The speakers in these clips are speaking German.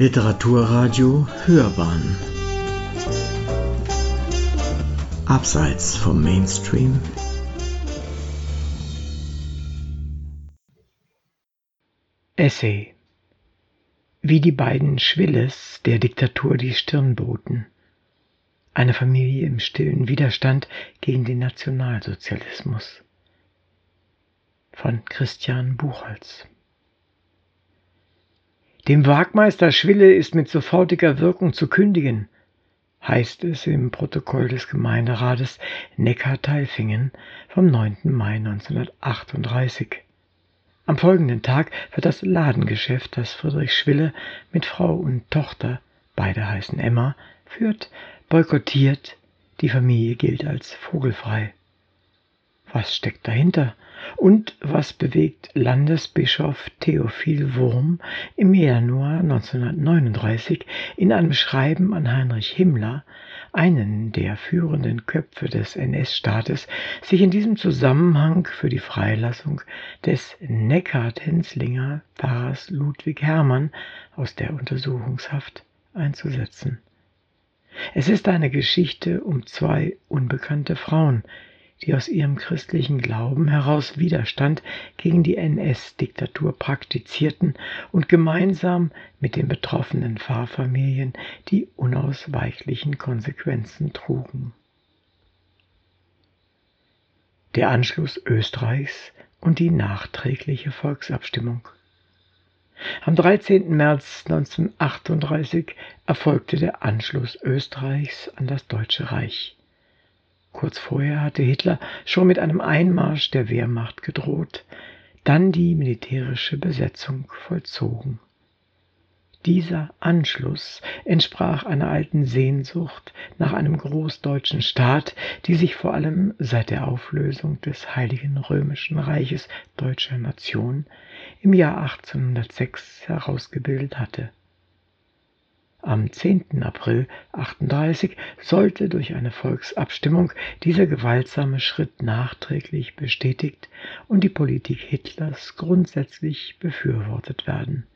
Literaturradio Hörbahn Abseits vom Mainstream Essay Wie die beiden Schwilles der Diktatur die Stirn boten. Eine Familie im stillen Widerstand gegen den Nationalsozialismus. Von Christian Buchholz dem Wagmeister Schwille ist mit sofortiger Wirkung zu kündigen, heißt es im Protokoll des Gemeinderates Neckar-Teilfingen vom 9. Mai 1938. Am folgenden Tag wird das Ladengeschäft, das Friedrich Schwille mit Frau und Tochter, beide heißen Emma, führt, boykottiert, die Familie gilt als vogelfrei. Was steckt dahinter? Und was bewegt Landesbischof Theophil Wurm im Januar 1939 in einem Schreiben an Heinrich Himmler, einen der führenden Köpfe des NS-Staates, sich in diesem Zusammenhang für die Freilassung des Neckart-Henslinger Pfarrers Ludwig Hermann aus der Untersuchungshaft einzusetzen. Es ist eine Geschichte um zwei unbekannte Frauen, die aus ihrem christlichen Glauben heraus Widerstand gegen die NS-Diktatur praktizierten und gemeinsam mit den betroffenen Pfarrfamilien die unausweichlichen Konsequenzen trugen. Der Anschluss Österreichs und die nachträgliche Volksabstimmung. Am 13. März 1938 erfolgte der Anschluss Österreichs an das Deutsche Reich. Kurz vorher hatte Hitler schon mit einem Einmarsch der Wehrmacht gedroht, dann die militärische Besetzung vollzogen. Dieser Anschluss entsprach einer alten Sehnsucht nach einem großdeutschen Staat, die sich vor allem seit der Auflösung des Heiligen Römischen Reiches deutscher Nation im Jahr 1806 herausgebildet hatte. Am 10. April 38 sollte durch eine Volksabstimmung dieser gewaltsame Schritt nachträglich bestätigt und die Politik Hitlers grundsätzlich befürwortet werden.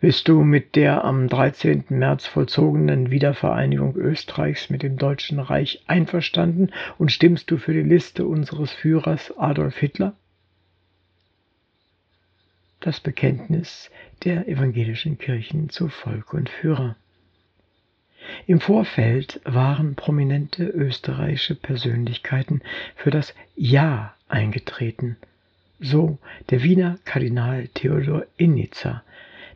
Bist du mit der am 13. März vollzogenen Wiedervereinigung Österreichs mit dem Deutschen Reich einverstanden und stimmst du für die Liste unseres Führers Adolf Hitler? Das Bekenntnis der evangelischen Kirchen zu Volk und Führer. Im Vorfeld waren prominente österreichische Persönlichkeiten für das Ja eingetreten, so der Wiener Kardinal Theodor Innizer,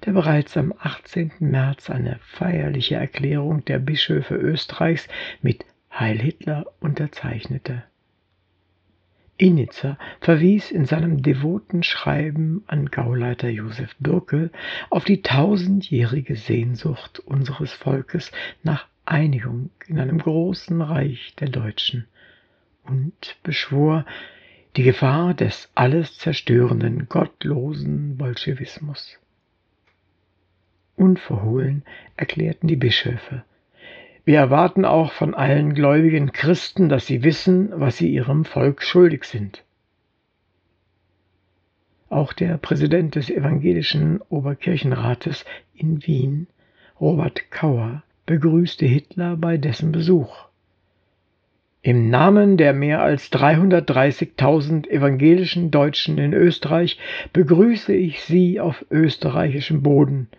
der bereits am 18. März eine feierliche Erklärung der Bischöfe Österreichs mit Heil Hitler unterzeichnete. Initzer verwies in seinem devoten Schreiben an Gauleiter Josef Bürkel auf die tausendjährige Sehnsucht unseres Volkes nach Einigung in einem großen Reich der Deutschen und beschwor die Gefahr des alles zerstörenden, gottlosen Bolschewismus. Unverhohlen erklärten die Bischöfe, wir erwarten auch von allen gläubigen Christen, dass sie wissen, was sie ihrem Volk schuldig sind. Auch der Präsident des evangelischen Oberkirchenrates in Wien, Robert Kauer, begrüßte Hitler bei dessen Besuch. Im Namen der mehr als 330.000 evangelischen Deutschen in Österreich begrüße ich Sie auf österreichischem Boden –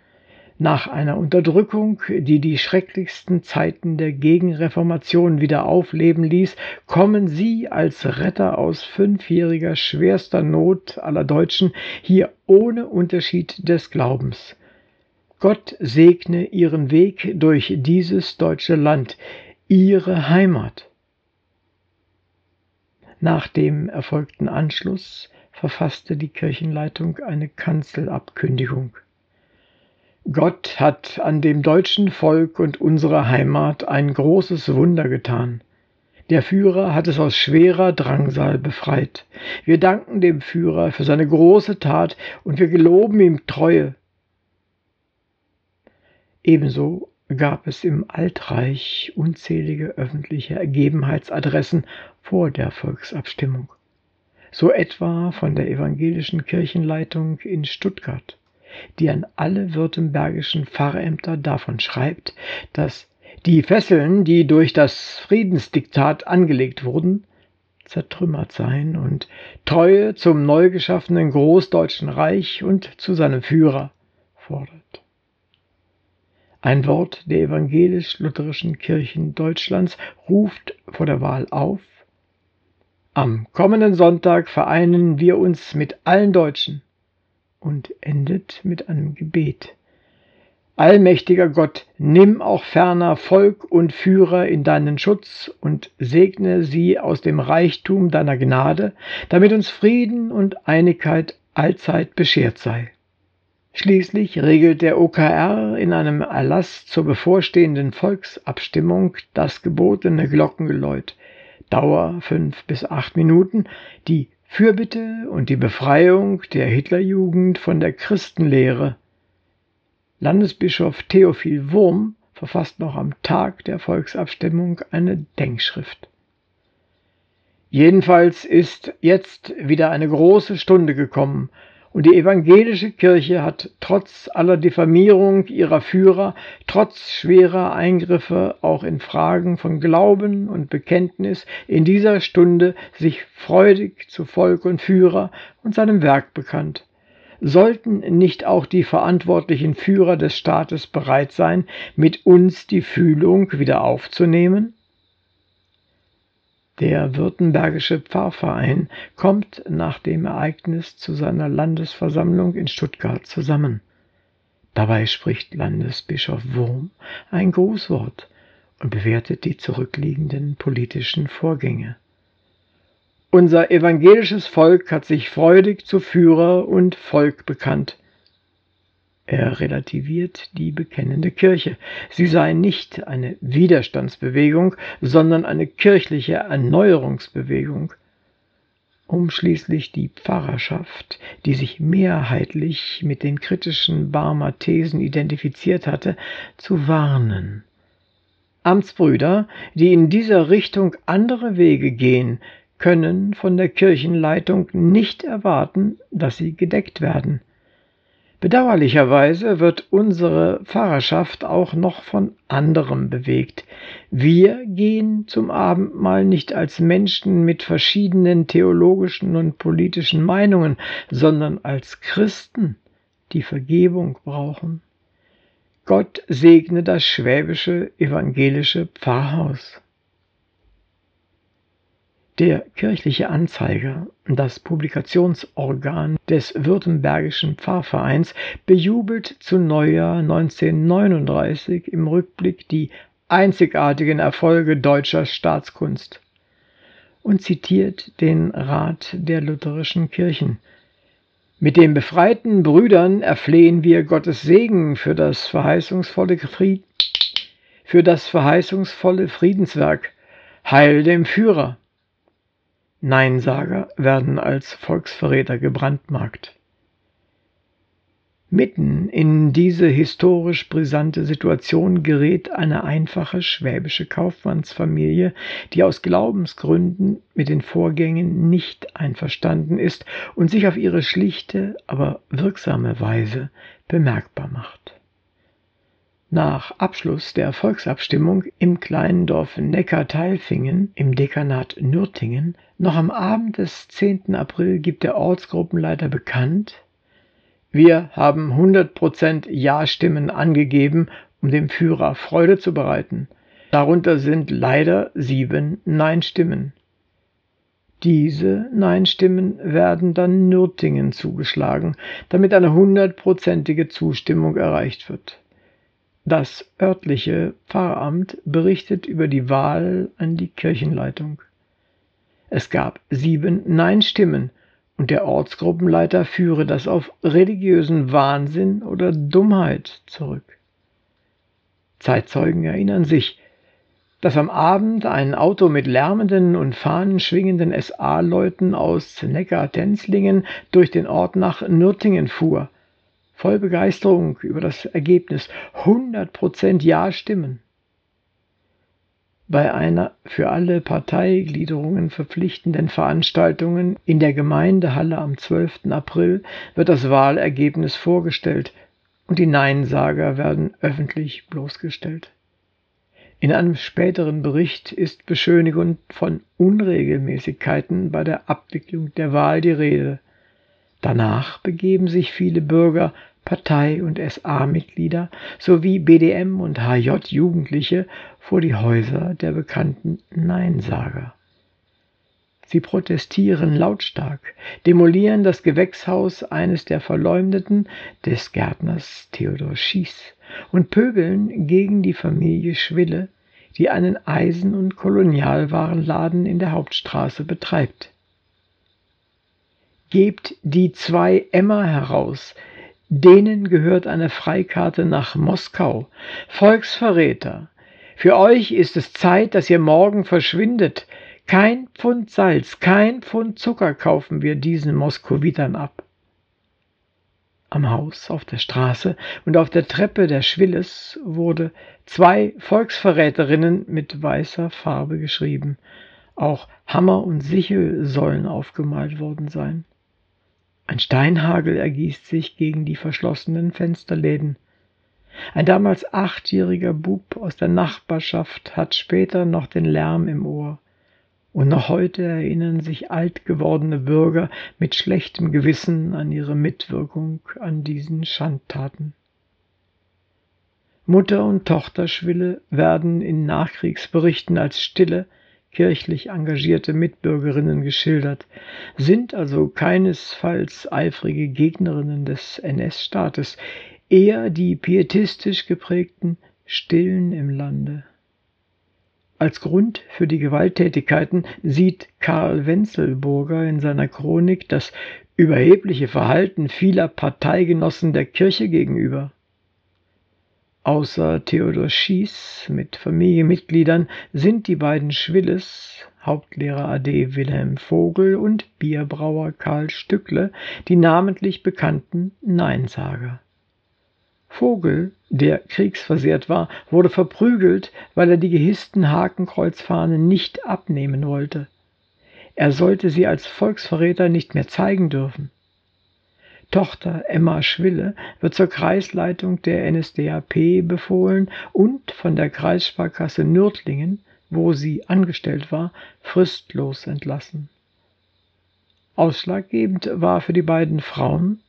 nach einer Unterdrückung, die die schrecklichsten Zeiten der Gegenreformation wieder aufleben ließ, kommen Sie als Retter aus fünfjähriger schwerster Not aller Deutschen hier ohne Unterschied des Glaubens. Gott segne Ihren Weg durch dieses deutsche Land, Ihre Heimat. Nach dem erfolgten Anschluss verfasste die Kirchenleitung eine Kanzelabkündigung. Gott hat an dem deutschen Volk und unserer Heimat ein großes Wunder getan. Der Führer hat es aus schwerer Drangsal befreit. Wir danken dem Führer für seine große Tat und wir geloben ihm Treue. Ebenso gab es im Altreich unzählige öffentliche Ergebenheitsadressen vor der Volksabstimmung. So etwa von der evangelischen Kirchenleitung in Stuttgart die an alle württembergischen Pfarrämter davon schreibt, dass die Fesseln, die durch das Friedensdiktat angelegt wurden, zertrümmert seien und Treue zum neu geschaffenen Großdeutschen Reich und zu seinem Führer fordert. Ein Wort der evangelisch-lutherischen Kirchen Deutschlands ruft vor der Wahl auf, am kommenden Sonntag vereinen wir uns mit allen Deutschen und endet mit einem Gebet. Allmächtiger Gott, nimm auch ferner Volk und Führer in deinen Schutz und segne sie aus dem Reichtum deiner Gnade, damit uns Frieden und Einigkeit allzeit beschert sei. Schließlich regelt der OKR in einem Erlass zur bevorstehenden Volksabstimmung das gebotene Glockengeläut, Dauer fünf bis acht Minuten, die Fürbitte und die Befreiung der Hitlerjugend von der Christenlehre. Landesbischof Theophil Wurm verfasst noch am Tag der Volksabstimmung eine Denkschrift. Jedenfalls ist jetzt wieder eine große Stunde gekommen, und die evangelische Kirche hat trotz aller Diffamierung ihrer Führer, trotz schwerer Eingriffe auch in Fragen von Glauben und Bekenntnis in dieser Stunde sich freudig zu Volk und Führer und seinem Werk bekannt. Sollten nicht auch die verantwortlichen Führer des Staates bereit sein, mit uns die Fühlung wieder aufzunehmen? Der Württembergische Pfarrverein kommt nach dem Ereignis zu seiner Landesversammlung in Stuttgart zusammen. Dabei spricht Landesbischof Wurm ein Grußwort und bewertet die zurückliegenden politischen Vorgänge. Unser evangelisches Volk hat sich freudig zu Führer und Volk bekannt. Er relativiert die bekennende Kirche. Sie sei nicht eine Widerstandsbewegung, sondern eine kirchliche Erneuerungsbewegung, um schließlich die Pfarrerschaft, die sich mehrheitlich mit den kritischen Barmer Thesen identifiziert hatte, zu warnen. Amtsbrüder, die in dieser Richtung andere Wege gehen, können von der Kirchenleitung nicht erwarten, dass sie gedeckt werden. Bedauerlicherweise wird unsere Pfarrerschaft auch noch von anderem bewegt. Wir gehen zum Abendmahl nicht als Menschen mit verschiedenen theologischen und politischen Meinungen, sondern als Christen, die Vergebung brauchen. Gott segne das schwäbische evangelische Pfarrhaus. Der kirchliche Anzeiger, das Publikationsorgan des Württembergischen Pfarrvereins, bejubelt zu Neujahr 1939 im Rückblick die einzigartigen Erfolge deutscher Staatskunst und zitiert den Rat der lutherischen Kirchen. Mit den befreiten Brüdern erflehen wir Gottes Segen für das verheißungsvolle, Fried für das verheißungsvolle Friedenswerk. Heil dem Führer! Neinsager werden als Volksverräter gebrandmarkt. Mitten in diese historisch brisante Situation gerät eine einfache schwäbische Kaufmannsfamilie, die aus Glaubensgründen mit den Vorgängen nicht einverstanden ist und sich auf ihre schlichte, aber wirksame Weise bemerkbar macht. Nach Abschluss der Volksabstimmung im kleinen Dorf Neckarteilfingen im Dekanat Nürtingen noch am Abend des 10. April gibt der Ortsgruppenleiter bekannt, wir haben 100% Ja-Stimmen angegeben, um dem Führer Freude zu bereiten. Darunter sind leider sieben Nein-Stimmen. Diese Nein-Stimmen werden dann Nürtingen zugeschlagen, damit eine hundertprozentige Zustimmung erreicht wird. Das örtliche Pfarramt berichtet über die Wahl an die Kirchenleitung. Es gab sieben Nein-Stimmen und der Ortsgruppenleiter führe das auf religiösen Wahnsinn oder Dummheit zurück. Zeitzeugen erinnern sich, dass am Abend ein Auto mit lärmenden und fahnenschwingenden SA-Leuten aus Neckar-Tenzlingen durch den Ort nach Nürtingen fuhr voll Begeisterung über das Ergebnis. 100% Ja-Stimmen. Bei einer für alle Parteigliederungen verpflichtenden Veranstaltung in der Gemeindehalle am 12. April wird das Wahlergebnis vorgestellt und die Neinsager werden öffentlich bloßgestellt. In einem späteren Bericht ist beschönigend von Unregelmäßigkeiten bei der Abwicklung der Wahl die Rede. Danach begeben sich viele Bürger, Partei- und SA-Mitglieder sowie BDM- und HJ-Jugendliche vor die Häuser der bekannten Neinsager. Sie protestieren lautstark, demolieren das Gewächshaus eines der Verleumdeten, des Gärtners Theodor Schiess, und pöbeln gegen die Familie Schwille, die einen Eisen- und Kolonialwarenladen in der Hauptstraße betreibt. Gebt die zwei Emma heraus, denen gehört eine Freikarte nach Moskau. Volksverräter, für euch ist es Zeit, dass ihr morgen verschwindet. Kein Pfund Salz, kein Pfund Zucker kaufen wir diesen Moskowitern ab. Am Haus, auf der Straße und auf der Treppe der Schwilles wurde zwei Volksverräterinnen mit weißer Farbe geschrieben. Auch Hammer und Sichel sollen aufgemalt worden sein. Ein Steinhagel ergießt sich gegen die verschlossenen Fensterläden. Ein damals achtjähriger Bub aus der Nachbarschaft hat später noch den Lärm im Ohr. Und noch heute erinnern sich alt gewordene Bürger mit schlechtem Gewissen an ihre Mitwirkung an diesen Schandtaten. Mutter und Tochterschwille werden in Nachkriegsberichten als stille, kirchlich engagierte Mitbürgerinnen geschildert, sind also keinesfalls eifrige Gegnerinnen des NS-Staates, eher die pietistisch geprägten Stillen im Lande. Als Grund für die Gewalttätigkeiten sieht Karl Wenzelburger in seiner Chronik das überhebliche Verhalten vieler Parteigenossen der Kirche gegenüber. Außer Theodor Schiess mit Familienmitgliedern sind die beiden Schwilles, Hauptlehrer AD Wilhelm Vogel und Bierbrauer Karl Stückle, die namentlich bekannten Neinsager. Vogel, der kriegsversehrt war, wurde verprügelt, weil er die gehissten Hakenkreuzfahnen nicht abnehmen wollte. Er sollte sie als Volksverräter nicht mehr zeigen dürfen. Tochter Emma Schwille wird zur Kreisleitung der NSDAP befohlen und von der Kreissparkasse Nürtlingen, wo sie angestellt war, fristlos entlassen. Ausschlaggebend war für die beiden Frauen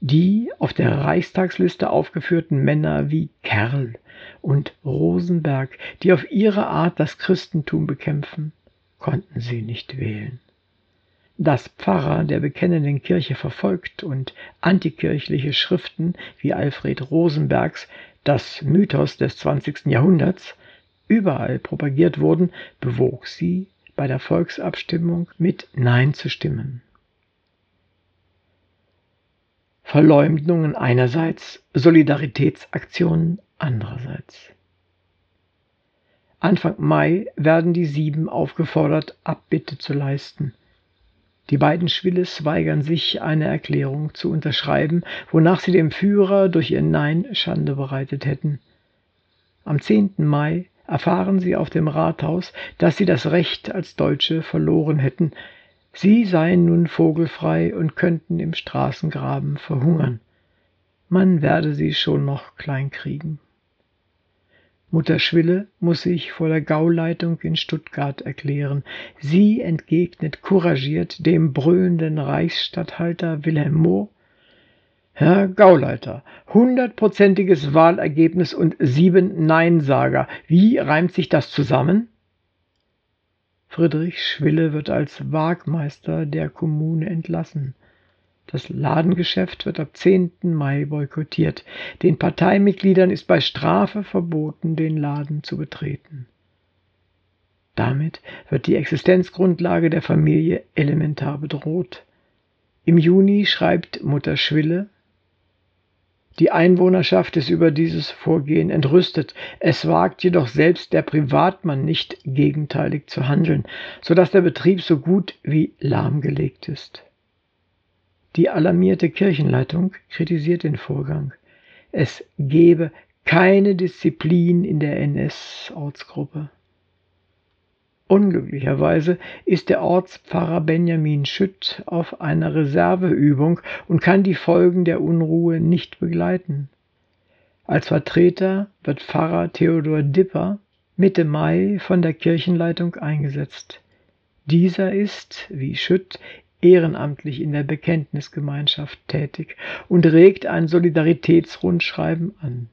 die auf der Reichstagsliste aufgeführten Männer wie Kerl und Rosenberg, die auf ihre Art das Christentum bekämpfen, konnten sie nicht wählen dass Pfarrer der bekennenden Kirche verfolgt und antikirchliche Schriften wie Alfred Rosenbergs Das Mythos des 20. Jahrhunderts überall propagiert wurden, bewog sie, bei der Volksabstimmung mit Nein zu stimmen. Verleumdungen einerseits, Solidaritätsaktionen andererseits. Anfang Mai werden die Sieben aufgefordert, Abbitte zu leisten. Die beiden Schwilles weigern sich, eine Erklärung zu unterschreiben, wonach sie dem Führer durch ihr Nein Schande bereitet hätten. Am 10. Mai erfahren sie auf dem Rathaus, dass sie das Recht als Deutsche verloren hätten. Sie seien nun vogelfrei und könnten im Straßengraben verhungern. Man werde sie schon noch klein Mutter Schwille muss sich vor der Gauleitung in Stuttgart erklären. Sie entgegnet couragiert dem brüllenden Reichsstatthalter Wilhelm Mohr, Herr Gauleiter, hundertprozentiges Wahlergebnis und sieben Neinsager. Wie reimt sich das zusammen? Friedrich Schwille wird als Wagmeister der Kommune entlassen. Das Ladengeschäft wird ab 10. Mai boykottiert. Den Parteimitgliedern ist bei Strafe verboten, den Laden zu betreten. Damit wird die Existenzgrundlage der Familie elementar bedroht. Im Juni schreibt Mutter Schwille, die Einwohnerschaft ist über dieses Vorgehen entrüstet. Es wagt jedoch selbst der Privatmann nicht gegenteilig zu handeln, so dass der Betrieb so gut wie lahmgelegt ist. Die alarmierte Kirchenleitung kritisiert den Vorgang. Es gebe keine Disziplin in der NS-Ortsgruppe. Unglücklicherweise ist der Ortspfarrer Benjamin Schütt auf einer Reserveübung und kann die Folgen der Unruhe nicht begleiten. Als Vertreter wird Pfarrer Theodor Dipper Mitte Mai von der Kirchenleitung eingesetzt. Dieser ist, wie Schütt, ehrenamtlich in der Bekenntnisgemeinschaft tätig und regt ein Solidaritätsrundschreiben an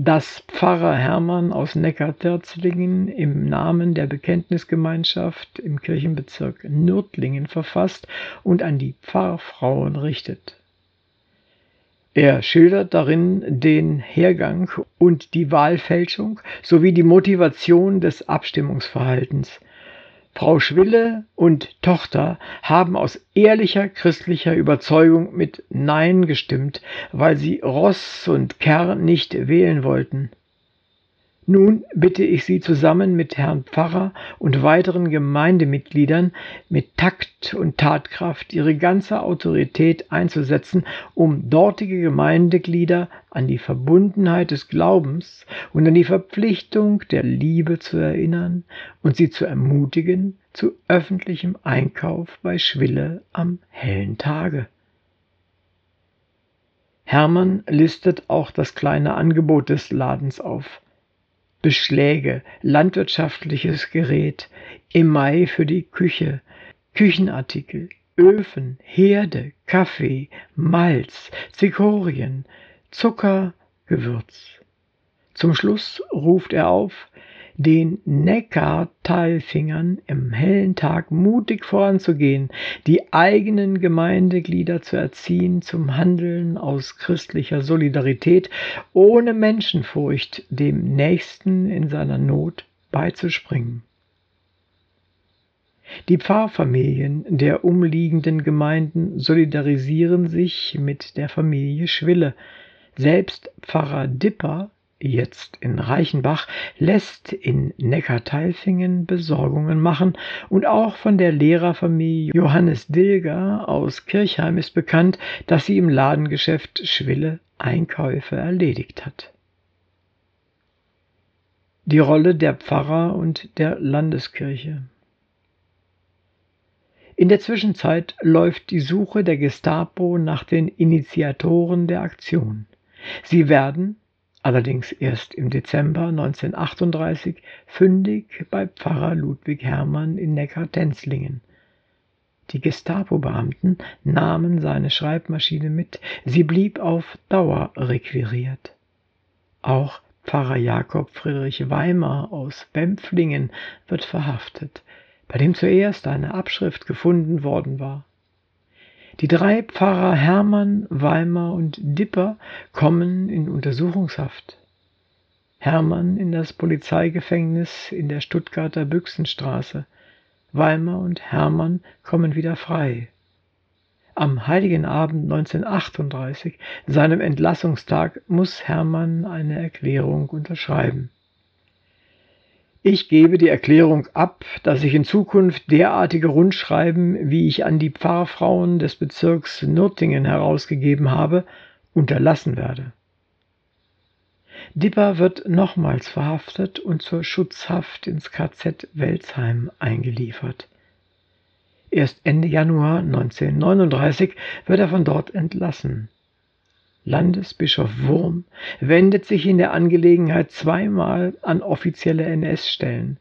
das Pfarrer Hermann aus Neckarterzlingen im Namen der Bekenntnisgemeinschaft im Kirchenbezirk Nürtlingen verfasst und an die Pfarrfrauen richtet. Er schildert darin den Hergang und die Wahlfälschung sowie die Motivation des Abstimmungsverhaltens. Frau Schwille und Tochter haben aus ehrlicher christlicher Überzeugung mit Nein gestimmt, weil sie Ross und Kerr nicht wählen wollten. Nun bitte ich Sie zusammen mit Herrn Pfarrer und weiteren Gemeindemitgliedern mit Takt und Tatkraft Ihre ganze Autorität einzusetzen, um dortige Gemeindeglieder an die Verbundenheit des Glaubens und an die Verpflichtung der Liebe zu erinnern und sie zu ermutigen zu öffentlichem Einkauf bei Schwille am hellen Tage. Hermann listet auch das kleine Angebot des Ladens auf. Beschläge, landwirtschaftliches Gerät, Mai für die Küche, Küchenartikel, Öfen, Herde, Kaffee, Malz, Zikorien, Zucker, Gewürz. Zum Schluss ruft er auf, den Neckartalfingern im hellen Tag mutig voranzugehen, die eigenen Gemeindeglieder zu erziehen zum Handeln aus christlicher Solidarität, ohne Menschenfurcht dem Nächsten in seiner Not beizuspringen. Die Pfarrfamilien der umliegenden Gemeinden solidarisieren sich mit der Familie Schwille. Selbst Pfarrer Dipper jetzt in Reichenbach, lässt in Neckarteilfingen Besorgungen machen und auch von der Lehrerfamilie Johannes Dilger aus Kirchheim ist bekannt, dass sie im Ladengeschäft Schwille Einkäufe erledigt hat. Die Rolle der Pfarrer und der Landeskirche in der Zwischenzeit läuft die Suche der Gestapo nach den Initiatoren der Aktion. Sie werden, allerdings erst im Dezember 1938 fündig bei Pfarrer Ludwig Hermann in Neckar-Tenzlingen. Die Gestapo-Beamten nahmen seine Schreibmaschine mit, sie blieb auf Dauer requiriert. Auch Pfarrer Jakob Friedrich Weimar aus Bempflingen wird verhaftet, bei dem zuerst eine Abschrift gefunden worden war. Die drei Pfarrer Hermann, Weimar und Dipper kommen in Untersuchungshaft. Hermann in das Polizeigefängnis in der Stuttgarter Büchsenstraße. Weimar und Hermann kommen wieder frei. Am heiligen Abend 1938, seinem Entlassungstag, muss Hermann eine Erklärung unterschreiben. Ich gebe die Erklärung ab, dass ich in Zukunft derartige Rundschreiben, wie ich an die Pfarrfrauen des Bezirks Nürtingen herausgegeben habe, unterlassen werde. Dipper wird nochmals verhaftet und zur Schutzhaft ins KZ Welzheim eingeliefert. Erst Ende Januar 1939 wird er von dort entlassen. Landesbischof Wurm wendet sich in der Angelegenheit zweimal an offizielle NS-Stellen,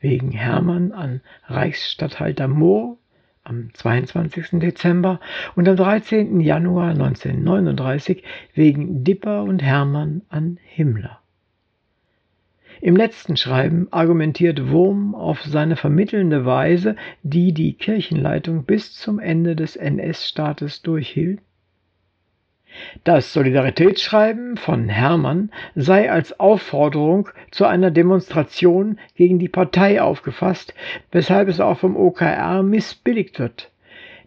wegen Hermann an Reichsstatthalter Mohr am 22. Dezember und am 13. Januar 1939 wegen Dipper und Hermann an Himmler. Im letzten Schreiben argumentiert Wurm auf seine vermittelnde Weise, die die Kirchenleitung bis zum Ende des NS-Staates durchhielt, das Solidaritätsschreiben von Hermann sei als Aufforderung zu einer Demonstration gegen die Partei aufgefasst, weshalb es auch vom OKR missbilligt wird.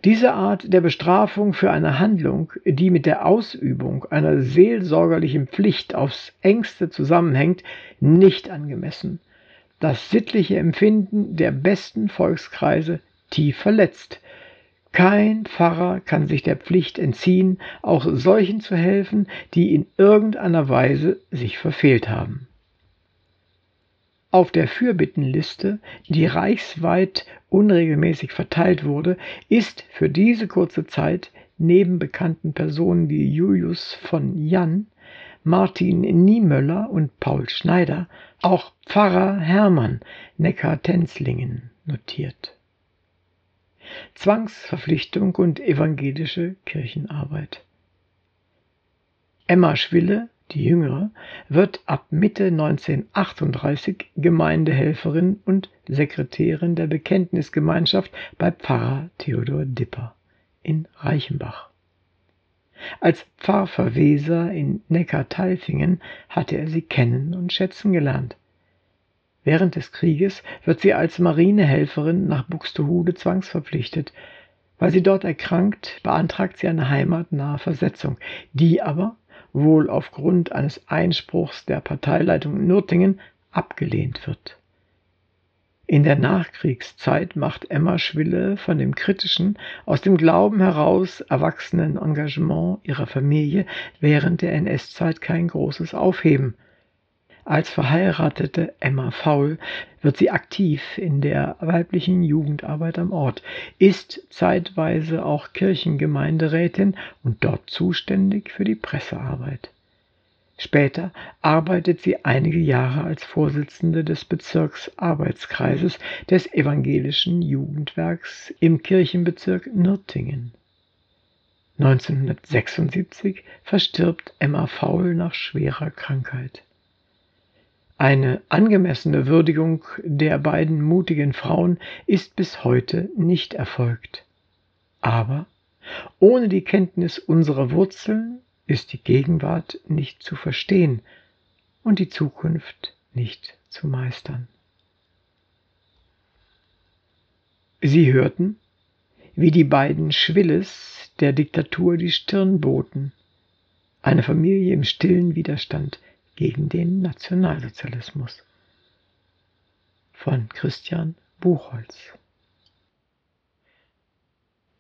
Diese Art der Bestrafung für eine Handlung, die mit der Ausübung einer seelsorgerlichen Pflicht aufs engste zusammenhängt, nicht angemessen. Das sittliche Empfinden der besten Volkskreise tief verletzt. Kein Pfarrer kann sich der Pflicht entziehen, auch solchen zu helfen, die in irgendeiner Weise sich verfehlt haben. Auf der Fürbittenliste, die reichsweit unregelmäßig verteilt wurde, ist für diese kurze Zeit neben bekannten Personen wie Julius von Jan, Martin Niemöller und Paul Schneider auch Pfarrer Hermann Neckar-Tenzlingen notiert. Zwangsverpflichtung und evangelische Kirchenarbeit. Emma Schwille die Jüngere, wird ab Mitte 1938 Gemeindehelferin und Sekretärin der Bekenntnisgemeinschaft bei Pfarrer Theodor Dipper in Reichenbach. Als Pfarrverweser in Neckartalfingen hatte er sie kennen und schätzen gelernt. Während des Krieges wird sie als Marinehelferin nach Buxtehude zwangsverpflichtet. Weil sie dort erkrankt, beantragt sie eine heimatnahe Versetzung, die aber wohl aufgrund eines Einspruchs der Parteileitung Nürtingen abgelehnt wird. In der Nachkriegszeit macht Emma Schwille von dem kritischen, aus dem Glauben heraus erwachsenen Engagement ihrer Familie während der NS-Zeit kein großes Aufheben. Als verheiratete Emma Faul wird sie aktiv in der weiblichen Jugendarbeit am Ort, ist zeitweise auch Kirchengemeinderätin und dort zuständig für die Pressearbeit. Später arbeitet sie einige Jahre als Vorsitzende des Bezirksarbeitskreises des evangelischen Jugendwerks im Kirchenbezirk Nürtingen. 1976 verstirbt Emma Faul nach schwerer Krankheit. Eine angemessene Würdigung der beiden mutigen Frauen ist bis heute nicht erfolgt. Aber ohne die Kenntnis unserer Wurzeln ist die Gegenwart nicht zu verstehen und die Zukunft nicht zu meistern. Sie hörten, wie die beiden Schwilles der Diktatur die Stirn boten, eine Familie im stillen Widerstand gegen den Nationalsozialismus von Christian Buchholz.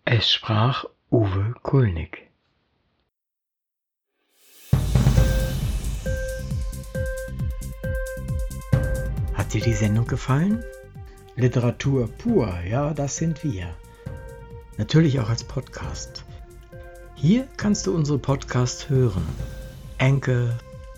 Es sprach Uwe Kulnig. Hat dir die Sendung gefallen? Literatur pur, ja, das sind wir. Natürlich auch als Podcast. Hier kannst du unsere Podcasts hören. Anchor,